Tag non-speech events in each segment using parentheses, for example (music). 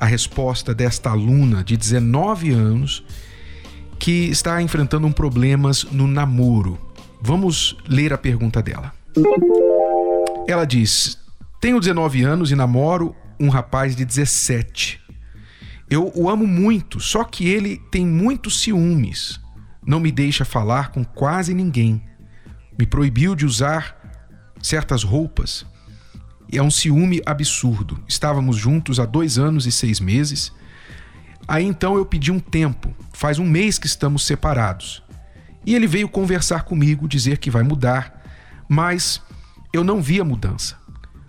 a resposta desta aluna de 19 anos que está enfrentando um problemas no namoro. Vamos ler a pergunta dela. Ela diz: Tenho 19 anos e namoro um rapaz de 17. Eu o amo muito, só que ele tem muitos ciúmes. Não me deixa falar com quase ninguém. Me proibiu de usar certas roupas. É um ciúme absurdo. Estávamos juntos há dois anos e seis meses. Aí então eu pedi um tempo. Faz um mês que estamos separados. E ele veio conversar comigo, dizer que vai mudar, mas eu não vi a mudança.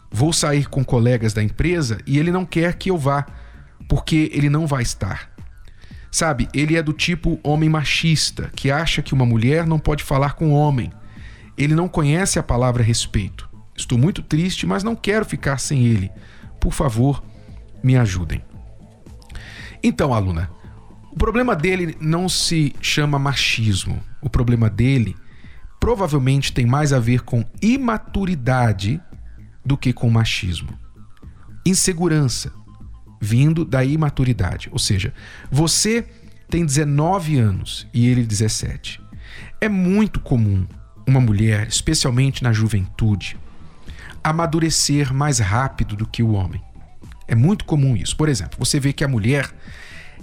Vou sair com colegas da empresa e ele não quer que eu vá, porque ele não vai estar. Sabe, ele é do tipo homem machista, que acha que uma mulher não pode falar com homem. Ele não conhece a palavra respeito. Estou muito triste, mas não quero ficar sem ele. Por favor, me ajudem. Então, aluna, o problema dele não se chama machismo. O problema dele provavelmente tem mais a ver com imaturidade do que com machismo. Insegurança vindo da imaturidade. Ou seja, você tem 19 anos e ele 17. É muito comum uma mulher, especialmente na juventude, amadurecer mais rápido do que o homem. É muito comum isso. Por exemplo, você vê que a mulher,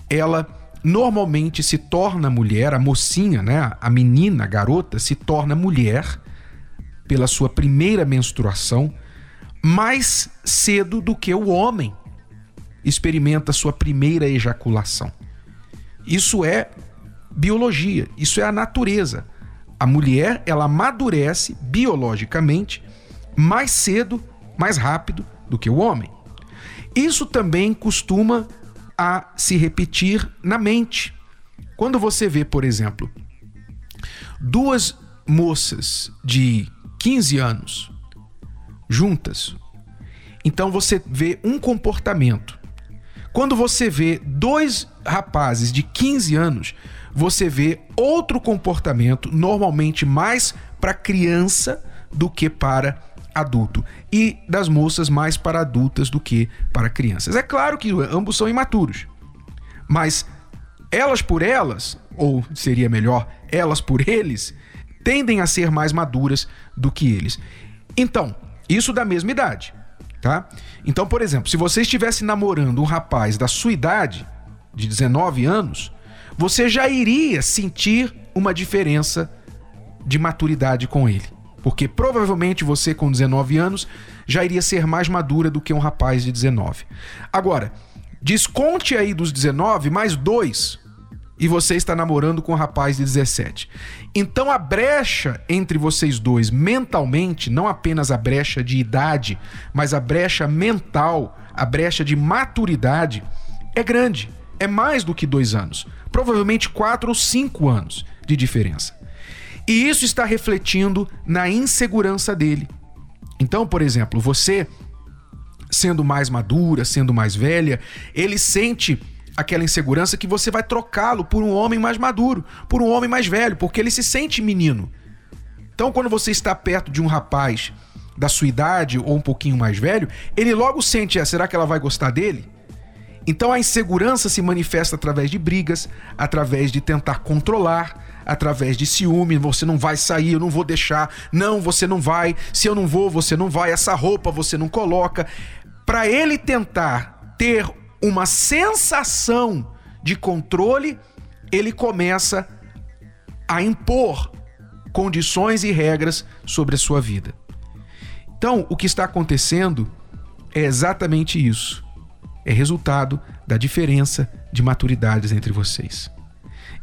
ela normalmente se torna mulher, a mocinha, né, a menina, a garota, se torna mulher pela sua primeira menstruação mais cedo do que o homem experimenta sua primeira ejaculação. Isso é biologia, isso é a natureza. A mulher, ela amadurece biologicamente mais cedo, mais rápido do que o homem. Isso também costuma a se repetir na mente. Quando você vê, por exemplo, duas moças de 15 anos juntas, então você vê um comportamento. Quando você vê dois rapazes de 15 anos, você vê outro comportamento, normalmente mais para criança do que para adulto e das moças mais para adultas do que para crianças. É claro que ambos são imaturos, mas elas por elas, ou seria melhor, elas por eles, tendem a ser mais maduras do que eles. Então, isso da mesma idade, tá? Então, por exemplo, se você estivesse namorando um rapaz da sua idade, de 19 anos, você já iria sentir uma diferença de maturidade com ele. Porque provavelmente você, com 19 anos, já iria ser mais madura do que um rapaz de 19. Agora, desconte aí dos 19 mais dois e você está namorando com um rapaz de 17. Então a brecha entre vocês dois mentalmente, não apenas a brecha de idade, mas a brecha mental, a brecha de maturidade, é grande. É mais do que dois anos. Provavelmente quatro ou cinco anos de diferença. E isso está refletindo na insegurança dele. Então, por exemplo, você sendo mais madura, sendo mais velha, ele sente aquela insegurança que você vai trocá-lo por um homem mais maduro, por um homem mais velho, porque ele se sente menino. Então, quando você está perto de um rapaz da sua idade ou um pouquinho mais velho, ele logo sente: ah, será que ela vai gostar dele? Então a insegurança se manifesta através de brigas, através de tentar controlar, através de ciúme, você não vai sair, eu não vou deixar, não, você não vai, se eu não vou, você não vai, essa roupa você não coloca. Para ele tentar ter uma sensação de controle, ele começa a impor condições e regras sobre a sua vida. Então, o que está acontecendo é exatamente isso é resultado da diferença de maturidades entre vocês.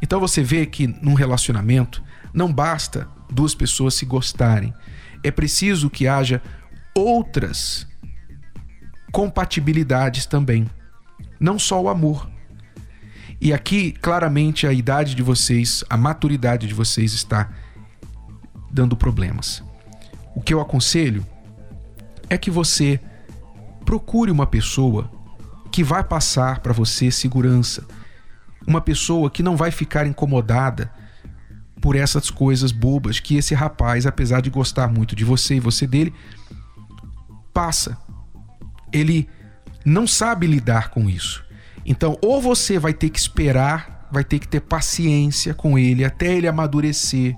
Então você vê que num relacionamento não basta duas pessoas se gostarem, é preciso que haja outras compatibilidades também, não só o amor. E aqui, claramente, a idade de vocês, a maturidade de vocês está dando problemas. O que eu aconselho é que você procure uma pessoa que vai passar para você segurança, uma pessoa que não vai ficar incomodada por essas coisas bobas que esse rapaz, apesar de gostar muito de você e você dele, passa. Ele não sabe lidar com isso. Então, ou você vai ter que esperar, vai ter que ter paciência com ele até ele amadurecer.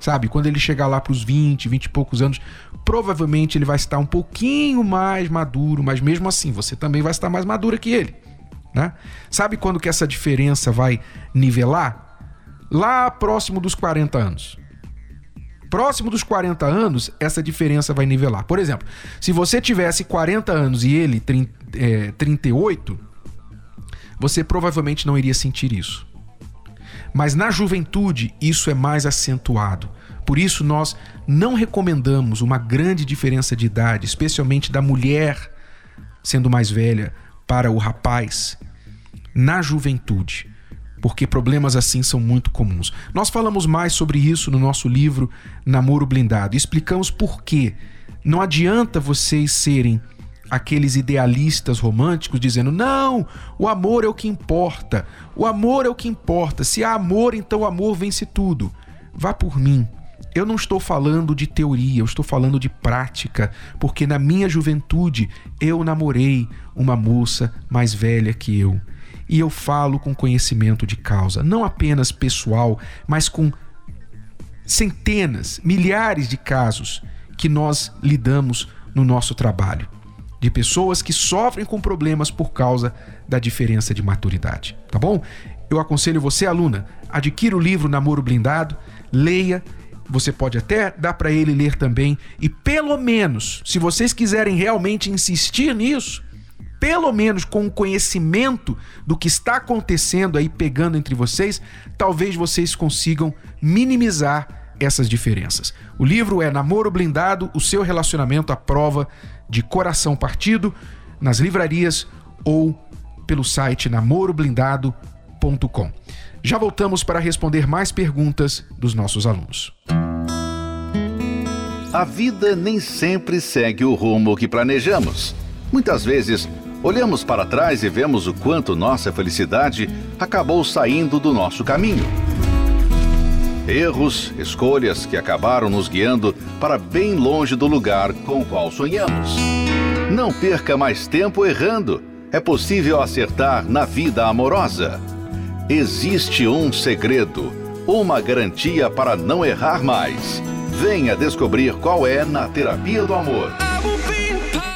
Sabe? Quando ele chegar lá para os 20, 20 e poucos anos, provavelmente ele vai estar um pouquinho mais maduro, mas mesmo assim, você também vai estar mais madura que ele. Né? Sabe quando que essa diferença vai nivelar? Lá próximo dos 40 anos. Próximo dos 40 anos, essa diferença vai nivelar. Por exemplo, se você tivesse 40 anos e ele 30, é, 38, você provavelmente não iria sentir isso. Mas na juventude, isso é mais acentuado. Por isso, nós não recomendamos uma grande diferença de idade, especialmente da mulher sendo mais velha para o rapaz na juventude, porque problemas assim são muito comuns. Nós falamos mais sobre isso no nosso livro Namoro Blindado explicamos por que não adianta vocês serem aqueles idealistas românticos dizendo: não, o amor é o que importa, o amor é o que importa, se há amor, então o amor vence tudo. Vá por mim. Eu não estou falando de teoria, eu estou falando de prática, porque na minha juventude eu namorei uma moça mais velha que eu. E eu falo com conhecimento de causa, não apenas pessoal, mas com centenas, milhares de casos que nós lidamos no nosso trabalho de pessoas que sofrem com problemas por causa da diferença de maturidade, tá bom? Eu aconselho você, aluna, adquira o livro Namoro Blindado, leia, você pode até dar para ele ler também e pelo menos, se vocês quiserem realmente insistir nisso, pelo menos com o conhecimento do que está acontecendo aí pegando entre vocês, talvez vocês consigam minimizar essas diferenças. O livro é Namoro Blindado, o seu relacionamento à prova de coração partido, nas livrarias ou pelo site namoroblindado.com. Já voltamos para responder mais perguntas dos nossos alunos. A vida nem sempre segue o rumo que planejamos. Muitas vezes, olhamos para trás e vemos o quanto nossa felicidade acabou saindo do nosso caminho. Erros, escolhas que acabaram nos guiando para bem longe do lugar com o qual sonhamos. Não perca mais tempo errando. É possível acertar na vida amorosa. Existe um segredo, uma garantia para não errar mais. Venha descobrir qual é na Terapia do Amor.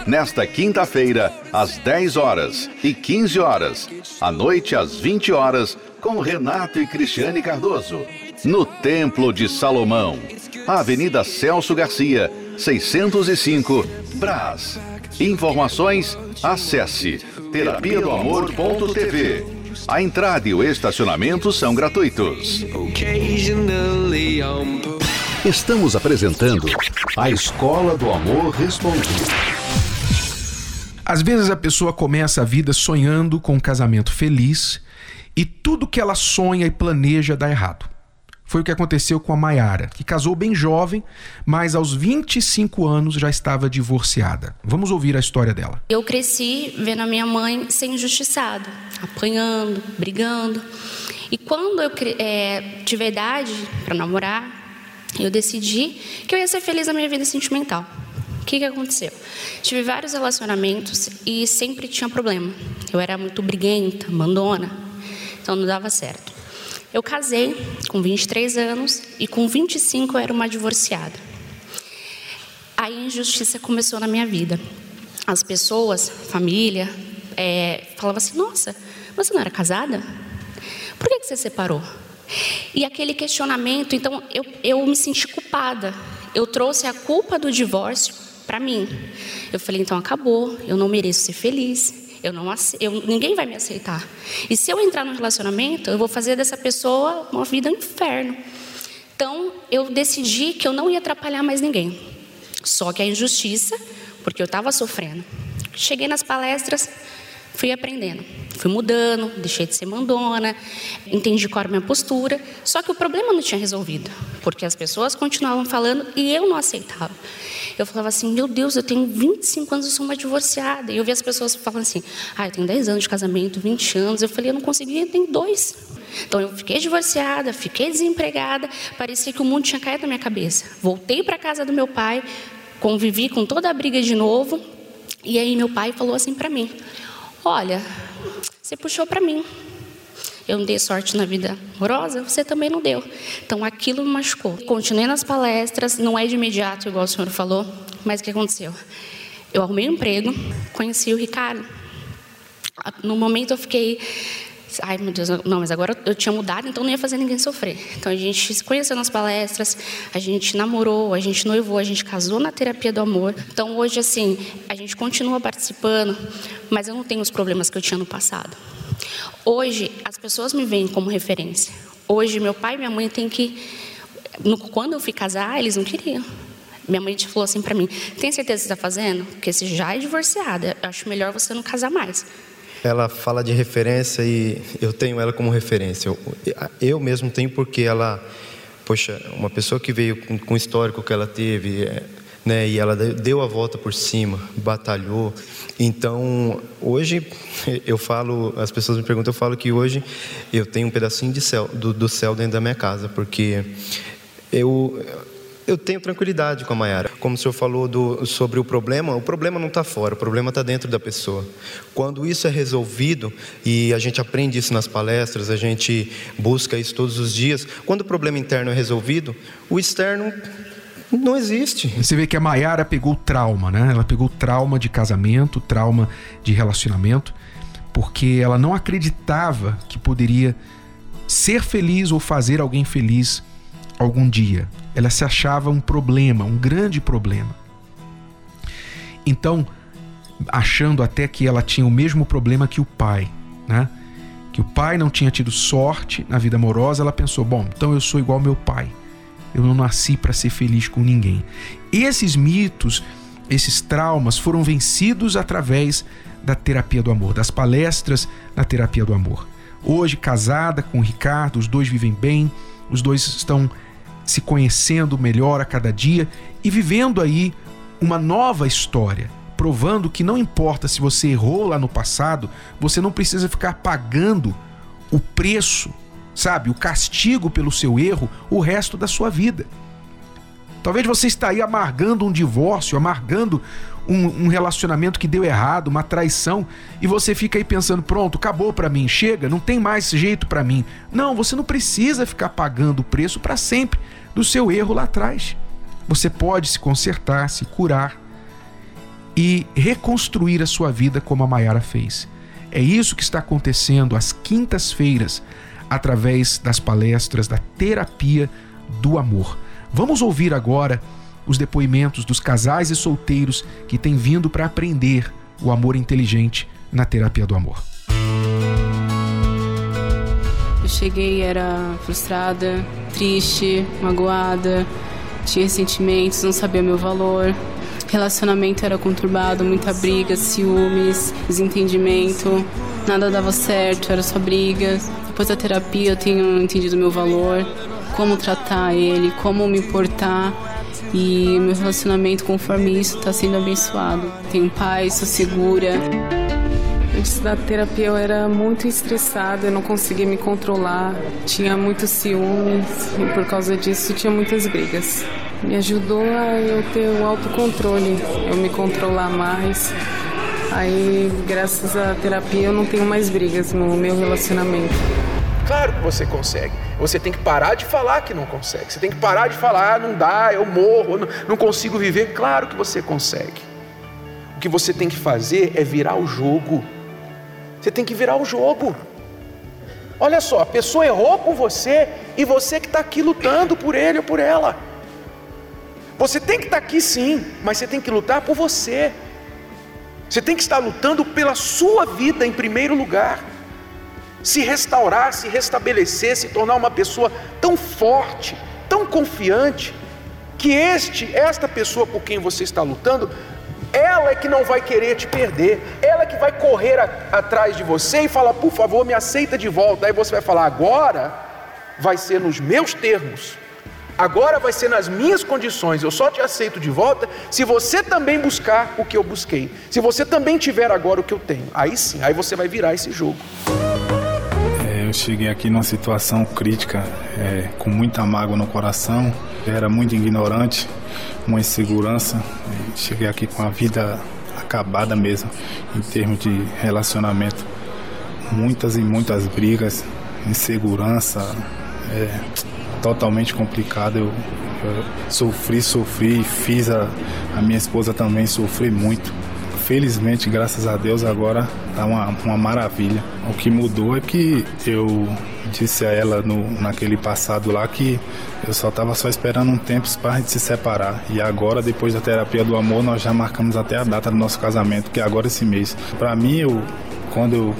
Nesta quinta-feira, às 10 horas e 15 horas, à noite às 20 horas, com Renato e Cristiane Cardoso no Templo de Salomão, Avenida Celso Garcia, 605, Brás. Informações, acesse terapia do amor.tv. A entrada e o estacionamento são gratuitos. Estamos apresentando a Escola do Amor Respondido. Às vezes a pessoa começa a vida sonhando com um casamento feliz e tudo que ela sonha e planeja dá errado foi o que aconteceu com a Maiara, que casou bem jovem, mas aos 25 anos já estava divorciada. Vamos ouvir a história dela. Eu cresci vendo a minha mãe ser injustiçada, apanhando, brigando. E quando eu é, tive idade para namorar, eu decidi que eu ia ser feliz na minha vida sentimental. O que, que aconteceu? Tive vários relacionamentos e sempre tinha problema. Eu era muito briguenta, mandona, então não dava certo. Eu casei com 23 anos e com 25 eu era uma divorciada. Aí a injustiça começou na minha vida. As pessoas, família, é, falavam assim: Nossa, você não era casada? Por que, que você separou? E aquele questionamento, então eu, eu me senti culpada. Eu trouxe a culpa do divórcio para mim. Eu falei: Então acabou, eu não mereço ser feliz. Eu não, eu, ninguém vai me aceitar. E se eu entrar no relacionamento, eu vou fazer dessa pessoa uma vida um inferno. Então, eu decidi que eu não ia atrapalhar mais ninguém. Só que a injustiça, porque eu estava sofrendo. Cheguei nas palestras, Fui aprendendo, fui mudando, deixei de ser mandona, entendi qual era a minha postura. Só que o problema não tinha resolvido, porque as pessoas continuavam falando e eu não aceitava. Eu falava assim: meu Deus, eu tenho 25 anos, eu sou uma divorciada. E eu vi as pessoas falando assim: ah, eu tenho 10 anos de casamento, 20 anos. Eu falei: eu não consegui, eu tenho dois. Então eu fiquei divorciada, fiquei desempregada, parecia que o mundo tinha caído na minha cabeça. Voltei para casa do meu pai, convivi com toda a briga de novo. E aí meu pai falou assim para mim: Olha, você puxou para mim. Eu não dei sorte na vida amorosa, você também não deu. Então aquilo me machucou. Continuei nas palestras, não é de imediato, igual o senhor falou, mas o que aconteceu? Eu arrumei um emprego, conheci o Ricardo. No momento eu fiquei Ai, meu Deus, não, mas agora eu tinha mudado, então não ia fazer ninguém sofrer. Então a gente se conheceu nas palestras, a gente namorou, a gente noivou, a gente casou na terapia do amor. Então hoje, assim, a gente continua participando, mas eu não tenho os problemas que eu tinha no passado. Hoje, as pessoas me veem como referência. Hoje, meu pai e minha mãe têm que. Quando eu fui casar, eles não queriam. Minha mãe falou assim para mim: Tem certeza que você está fazendo? Porque você já é divorciada, eu acho melhor você não casar mais ela fala de referência e eu tenho ela como referência. Eu, eu mesmo tenho porque ela, poxa, uma pessoa que veio com, com o histórico que ela teve, é, né, e ela deu a volta por cima, batalhou. Então, hoje eu falo, as pessoas me perguntam, eu falo que hoje eu tenho um pedacinho de céu, do, do céu dentro da minha casa, porque eu eu tenho tranquilidade com a Mayara. Como o senhor falou do, sobre o problema, o problema não está fora, o problema está dentro da pessoa. Quando isso é resolvido, e a gente aprende isso nas palestras, a gente busca isso todos os dias, quando o problema interno é resolvido, o externo não existe. Você vê que a Mayara pegou trauma, né? Ela pegou trauma de casamento, trauma de relacionamento, porque ela não acreditava que poderia ser feliz ou fazer alguém feliz algum dia. Ela se achava um problema, um grande problema. Então, achando até que ela tinha o mesmo problema que o pai, né? Que o pai não tinha tido sorte na vida amorosa, ela pensou: bom, então eu sou igual ao meu pai. Eu não nasci para ser feliz com ninguém. Esses mitos, esses traumas foram vencidos através da terapia do amor, das palestras na terapia do amor. Hoje, casada com o Ricardo, os dois vivem bem, os dois estão se conhecendo melhor a cada dia e vivendo aí uma nova história, provando que não importa se você errou lá no passado, você não precisa ficar pagando o preço, sabe, o castigo pelo seu erro o resto da sua vida. Talvez você está aí amargando um divórcio, amargando um, um, relacionamento que deu errado, uma traição, e você fica aí pensando: pronto, acabou para mim, chega, não tem mais jeito para mim. Não, você não precisa ficar pagando o preço para sempre do seu erro lá atrás. Você pode se consertar, se curar e reconstruir a sua vida como a Maiara fez. É isso que está acontecendo às quintas-feiras, através das palestras da terapia do amor. Vamos ouvir agora os depoimentos dos casais e solteiros que têm vindo para aprender o amor inteligente na terapia do amor. Eu cheguei, era frustrada, triste, magoada, tinha sentimentos, não sabia meu valor. Relacionamento era conturbado, muita briga, ciúmes, desentendimento, nada dava certo, era só briga. Depois da terapia eu tenho entendido meu valor, como tratar ele, como me portar. E meu relacionamento, conforme isso, está sendo abençoado. Tenho paz, sou segura. Antes da terapia eu era muito estressada, eu não conseguia me controlar, tinha muitos ciúmes e por causa disso tinha muitas brigas. Me ajudou a eu ter o autocontrole, eu me controlar mais. Aí, graças à terapia, eu não tenho mais brigas no meu relacionamento. Claro que você consegue. Você tem que parar de falar que não consegue. Você tem que parar de falar, ah, não dá, eu morro, não, não consigo viver. Claro que você consegue. O que você tem que fazer é virar o jogo. Você tem que virar o jogo. Olha só, a pessoa errou com você e você que está aqui lutando por ele ou por ela. Você tem que estar tá aqui sim, mas você tem que lutar por você. Você tem que estar lutando pela sua vida em primeiro lugar. Se restaurar, se restabelecer, se tornar uma pessoa tão forte, tão confiante, que este, esta pessoa por quem você está lutando, Ela é que não vai querer te perder. Ela é que vai correr a, atrás de você e falar: por favor, me aceita de volta. Aí você vai falar: agora vai ser nos meus termos. Agora vai ser nas minhas condições. Eu só te aceito de volta se você também buscar o que eu busquei. Se você também tiver agora o que eu tenho. Aí sim, aí você vai virar esse jogo. Eu cheguei aqui numa situação crítica, é, com muita mágoa no coração. Eu era muito ignorante, uma insegurança. Cheguei aqui com a vida acabada mesmo, em termos de relacionamento. Muitas e muitas brigas, insegurança. É, totalmente complicado. Eu, eu sofri, sofri, fiz a, a minha esposa também sofrer muito. Felizmente, graças a Deus, agora tá uma, uma maravilha. O que mudou é que eu disse a ela no, naquele passado lá que eu só estava só esperando um tempo para a gente se separar. E agora, depois da terapia do amor, nós já marcamos até a data do nosso casamento, que é agora esse mês. Para mim, eu, quando eu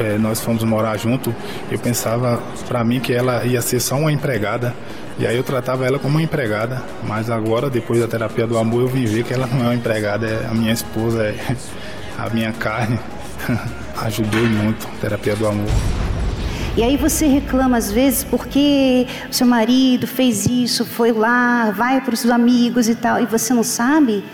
é, nós fomos morar junto, eu pensava para mim que ela ia ser só uma empregada. E aí eu tratava ela como uma empregada, mas agora, depois da terapia do amor, eu vim ver que ela não é uma empregada, é a minha esposa, é (laughs) a minha carne. (laughs) Ajudou muito a terapia do amor. E aí você reclama às vezes porque o seu marido fez isso, foi lá, vai para os amigos e tal, e você não sabe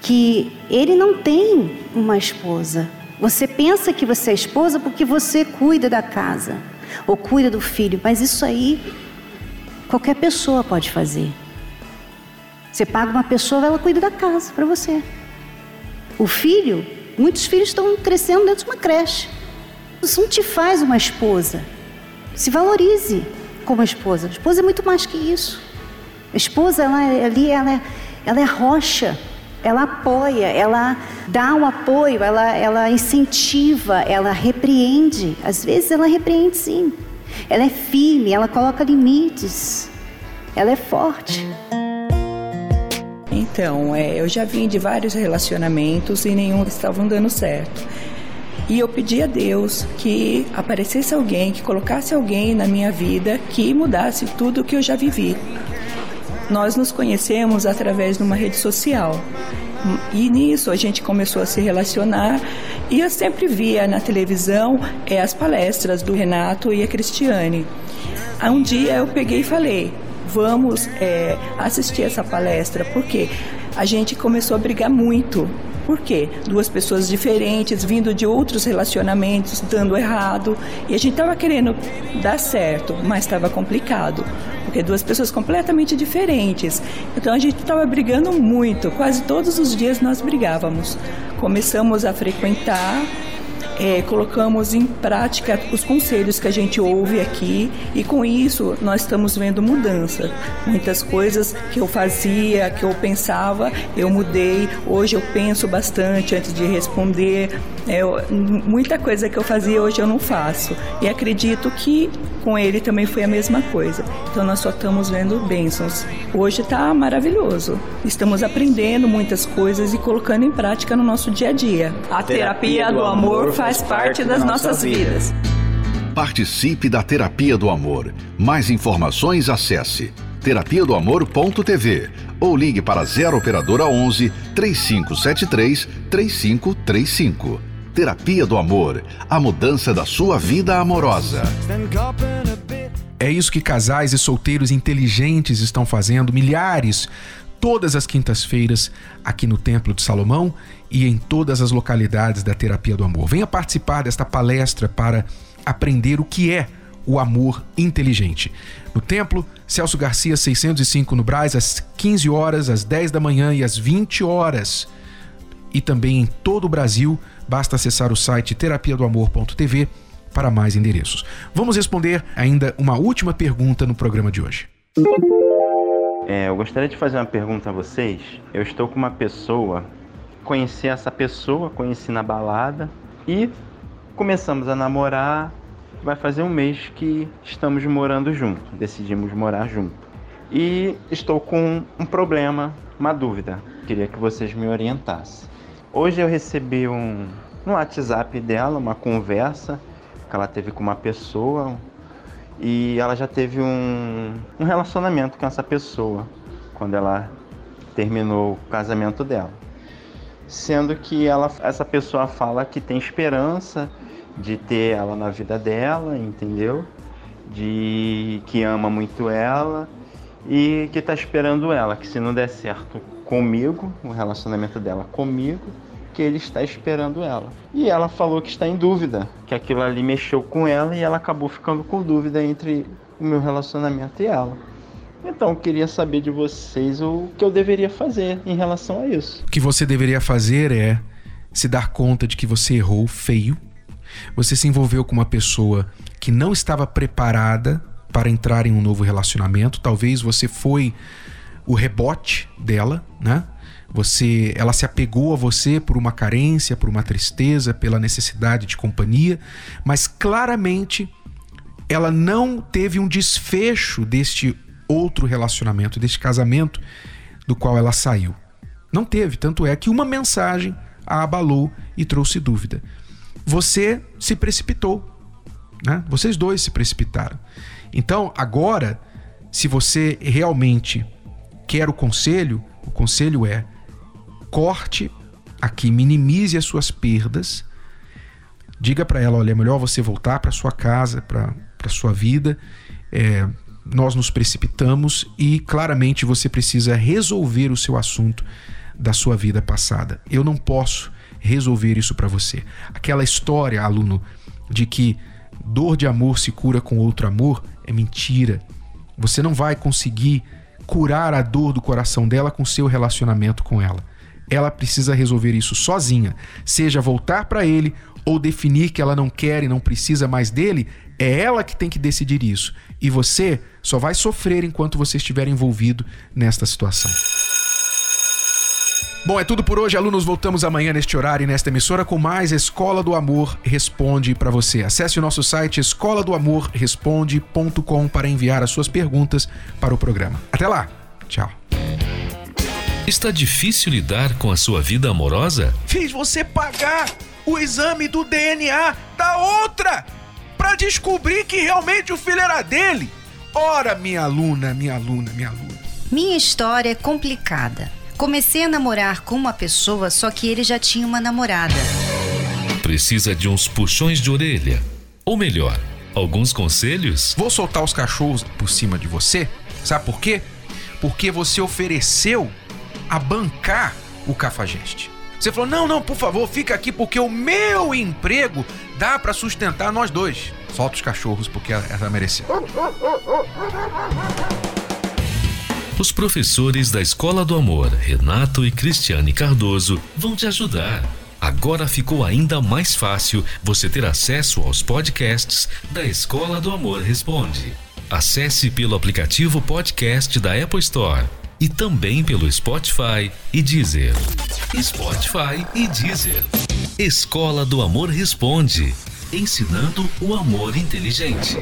que ele não tem uma esposa. Você pensa que você é esposa porque você cuida da casa ou cuida do filho, mas isso aí qualquer pessoa pode fazer. Você paga uma pessoa, ela cuida da casa para você. O filho, muitos filhos estão crescendo dentro de uma creche. Isso não te faz uma esposa. Se valorize como esposa. A esposa é muito mais que isso. A esposa, ela, é ali, ela é, ela é rocha ela apoia, ela dá um apoio, ela, ela incentiva, ela repreende. Às vezes ela repreende sim. Ela é firme, ela coloca limites. Ela é forte. Então, é, eu já vim de vários relacionamentos e nenhum estavam dando certo. E eu pedi a Deus que aparecesse alguém, que colocasse alguém na minha vida que mudasse tudo o que eu já vivi. Nós nos conhecemos através de uma rede social. E nisso a gente começou a se relacionar e eu sempre via na televisão é, as palestras do Renato e a Cristiane. Um dia eu peguei e falei, vamos é, assistir essa palestra, porque a gente começou a brigar muito. Por quê? Duas pessoas diferentes, vindo de outros relacionamentos, dando errado. E a gente estava querendo dar certo, mas estava complicado porque duas pessoas completamente diferentes. Então a gente estava brigando muito, quase todos os dias nós brigávamos. Começamos a frequentar é, colocamos em prática os conselhos que a gente ouve aqui e com isso nós estamos vendo mudança. Muitas coisas que eu fazia, que eu pensava, eu mudei. Hoje eu penso bastante antes de responder. É, muita coisa que eu fazia hoje eu não faço. E acredito que com ele também foi a mesma coisa. Então nós só estamos vendo bênçãos. Hoje está maravilhoso. Estamos aprendendo muitas coisas e colocando em prática no nosso dia a dia. A terapia, terapia do amor faz parte das nossas vidas. Participe da Terapia do Amor. Mais informações acesse terapia do amor.tv ou ligue para 0 operadora 11 3573 3535. Terapia do Amor, a mudança da sua vida amorosa. É isso que casais e solteiros inteligentes estão fazendo, milhares todas as quintas-feiras aqui no Templo de Salomão e em todas as localidades da Terapia do Amor. Venha participar desta palestra para aprender o que é o amor inteligente. No templo, Celso Garcia 605 no Braz, às 15 horas, às 10 da manhã e às 20 horas. E também em todo o Brasil, basta acessar o site terapia do amor.tv para mais endereços. Vamos responder ainda uma última pergunta no programa de hoje. É, eu gostaria de fazer uma pergunta a vocês. Eu estou com uma pessoa, conheci essa pessoa, conheci na balada e começamos a namorar. Vai fazer um mês que estamos morando junto, decidimos morar junto. E estou com um problema, uma dúvida. Queria que vocês me orientassem. Hoje eu recebi um no WhatsApp dela uma conversa que ela teve com uma pessoa, e ela já teve um, um relacionamento com essa pessoa quando ela terminou o casamento dela. sendo que ela, essa pessoa fala que tem esperança de ter ela na vida dela, entendeu? De que ama muito ela e que está esperando ela, que se não der certo comigo, o relacionamento dela comigo, que ele está esperando ela. E ela falou que está em dúvida, que aquilo ali mexeu com ela e ela acabou ficando com dúvida entre o meu relacionamento e ela. Então, queria saber de vocês o que eu deveria fazer em relação a isso. O que você deveria fazer é se dar conta de que você errou feio. Você se envolveu com uma pessoa que não estava preparada para entrar em um novo relacionamento. Talvez você foi o rebote dela, né? Você, ela se apegou a você por uma carência, por uma tristeza, pela necessidade de companhia, mas claramente ela não teve um desfecho deste outro relacionamento, deste casamento do qual ela saiu. Não teve, tanto é que uma mensagem a abalou e trouxe dúvida. Você se precipitou, né? Vocês dois se precipitaram. Então, agora, se você realmente quer o conselho, o conselho é corte aqui, minimize as suas perdas. Diga para ela, olha, é melhor você voltar para sua casa, para sua vida. É, nós nos precipitamos e claramente você precisa resolver o seu assunto da sua vida passada. Eu não posso resolver isso para você. Aquela história, aluno, de que dor de amor se cura com outro amor é mentira. Você não vai conseguir curar a dor do coração dela com seu relacionamento com ela. Ela precisa resolver isso sozinha, seja voltar para ele ou definir que ela não quer e não precisa mais dele, é ela que tem que decidir isso. E você só vai sofrer enquanto você estiver envolvido nesta situação. Bom, é tudo por hoje, alunos. Voltamos amanhã neste horário e nesta emissora com mais Escola do Amor Responde para você. Acesse o nosso site escola do amor responde.com para enviar as suas perguntas para o programa. Até lá. Tchau. Está difícil lidar com a sua vida amorosa? Fiz você pagar o exame do DNA da outra para descobrir que realmente o filho era dele. Ora, minha aluna, minha aluna, minha aluna. Minha história é complicada. Comecei a namorar com uma pessoa, só que ele já tinha uma namorada. Precisa de uns puxões de orelha. Ou melhor, alguns conselhos? Vou soltar os cachorros por cima de você. Sabe por quê? Porque você ofereceu a bancar o cafajeste. Você falou: não, não, por favor, fica aqui porque o meu emprego dá para sustentar nós dois. Solta os cachorros porque ela mereceu. Os professores da Escola do Amor, Renato e Cristiane Cardoso, vão te ajudar. Agora ficou ainda mais fácil você ter acesso aos podcasts da Escola do Amor Responde. Acesse pelo aplicativo podcast da Apple Store e também pelo Spotify e Deezer. Spotify e Deezer. Escola do Amor Responde ensinando o amor inteligente.